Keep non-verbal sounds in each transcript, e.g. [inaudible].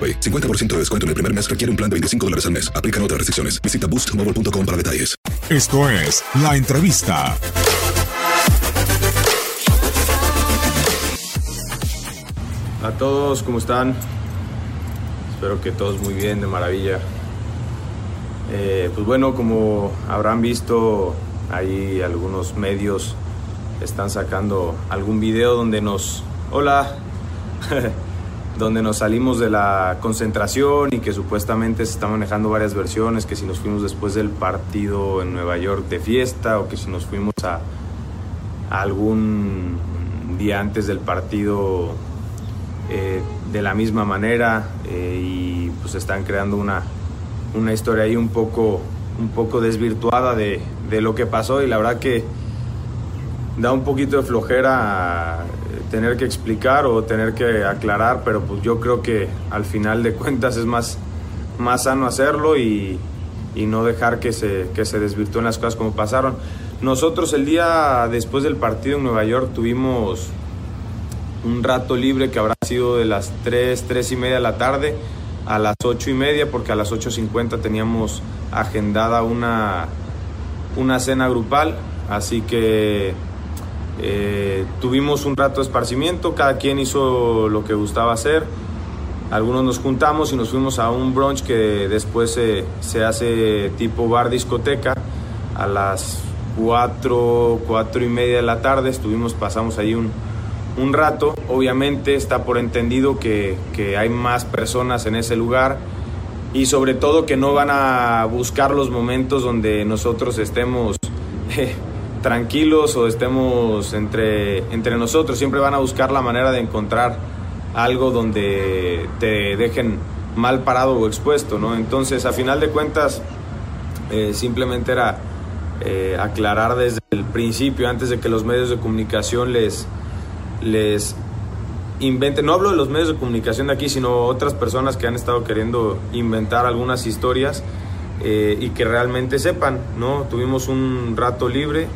AroPay. 50% de descuento en el primer mes requiere un plan de 25 dólares al mes. Aplican otras restricciones. Visita boostmobile.com para detalles. Esto es La Entrevista. A todos, ¿cómo están? Espero que todos muy bien, de maravilla. Eh, pues bueno, como habrán visto, ahí algunos medios están sacando algún video donde nos... Hola. [laughs] donde nos salimos de la concentración y que supuestamente se están manejando varias versiones, que si nos fuimos después del partido en Nueva York de fiesta o que si nos fuimos a, algún día antes del partido eh, de la misma manera eh, y pues están creando una, una historia ahí un poco, un poco desvirtuada de, de lo que pasó y la verdad que da un poquito de flojera tener que explicar o tener que aclarar, pero pues yo creo que al final de cuentas es más, más sano hacerlo y, y no dejar que se, que se desvirtúen las cosas como pasaron. Nosotros el día después del partido en Nueva York tuvimos un rato libre que habrá sido de las 3, 3 y media de la tarde a las 8 y media porque a las 8.50 teníamos agendada una, una cena grupal, así que eh, tuvimos un rato de esparcimiento, cada quien hizo lo que gustaba hacer. Algunos nos juntamos y nos fuimos a un brunch que después se, se hace tipo bar discoteca. A las 4, 4 y media de la tarde estuvimos, pasamos ahí un, un rato. Obviamente está por entendido que, que hay más personas en ese lugar y sobre todo que no van a buscar los momentos donde nosotros estemos [laughs] eh, tranquilos o estemos entre, entre nosotros, siempre van a buscar la manera de encontrar algo donde te dejen mal parado o expuesto, ¿no? Entonces, a final de cuentas, eh, simplemente era eh, aclarar desde el principio, antes de que los medios de comunicación les, les inventen, no hablo de los medios de comunicación de aquí, sino otras personas que han estado queriendo inventar algunas historias eh, y que realmente sepan, ¿no? Tuvimos un rato libre,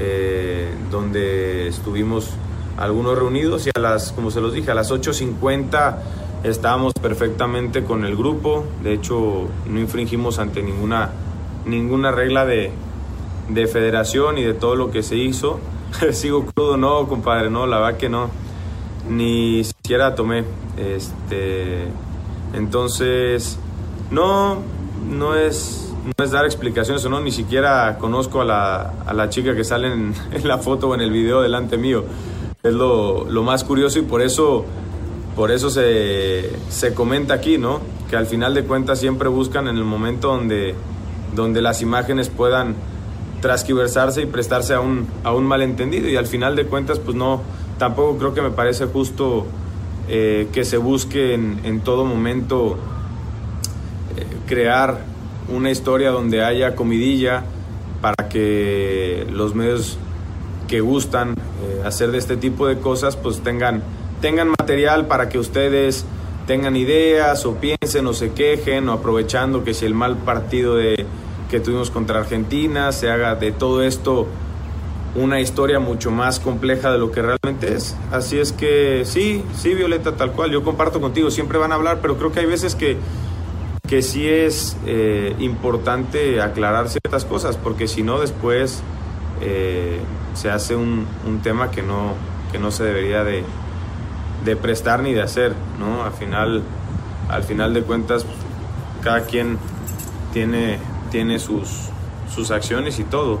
eh, donde estuvimos algunos reunidos y a las, como se los dije, a las 8.50 estábamos perfectamente con el grupo, de hecho no infringimos ante ninguna, ninguna regla de, de federación y de todo lo que se hizo. [laughs] Sigo crudo, no, compadre, no, la verdad que no, ni siquiera tomé. Este, entonces, no, no es no es dar explicaciones o no, ni siquiera conozco a la, a la chica que sale [laughs] en, la foto o en el video delante mío. Es lo, lo más curioso y por eso, por eso se, se, comenta aquí, ¿no? Que al final de cuentas siempre buscan en el momento donde, donde las imágenes puedan transquiversarse y prestarse a un, a un malentendido y al final de cuentas pues no, tampoco creo que me parece justo eh, que se busque en, en todo momento eh, crear una historia donde haya comidilla para que los medios que gustan eh, hacer de este tipo de cosas pues tengan, tengan material para que ustedes tengan ideas o piensen o se quejen o aprovechando que si el mal partido de, que tuvimos contra Argentina se haga de todo esto una historia mucho más compleja de lo que realmente es. Así es que sí, sí, Violeta, tal cual, yo comparto contigo, siempre van a hablar, pero creo que hay veces que, que sí es eh, importante aclarar ciertas cosas, porque si no después eh, se hace un, un, tema que no, que no se debería de, de, prestar ni de hacer, ¿no? Al final, al final de cuentas, cada quien tiene, tiene sus, sus acciones y todo.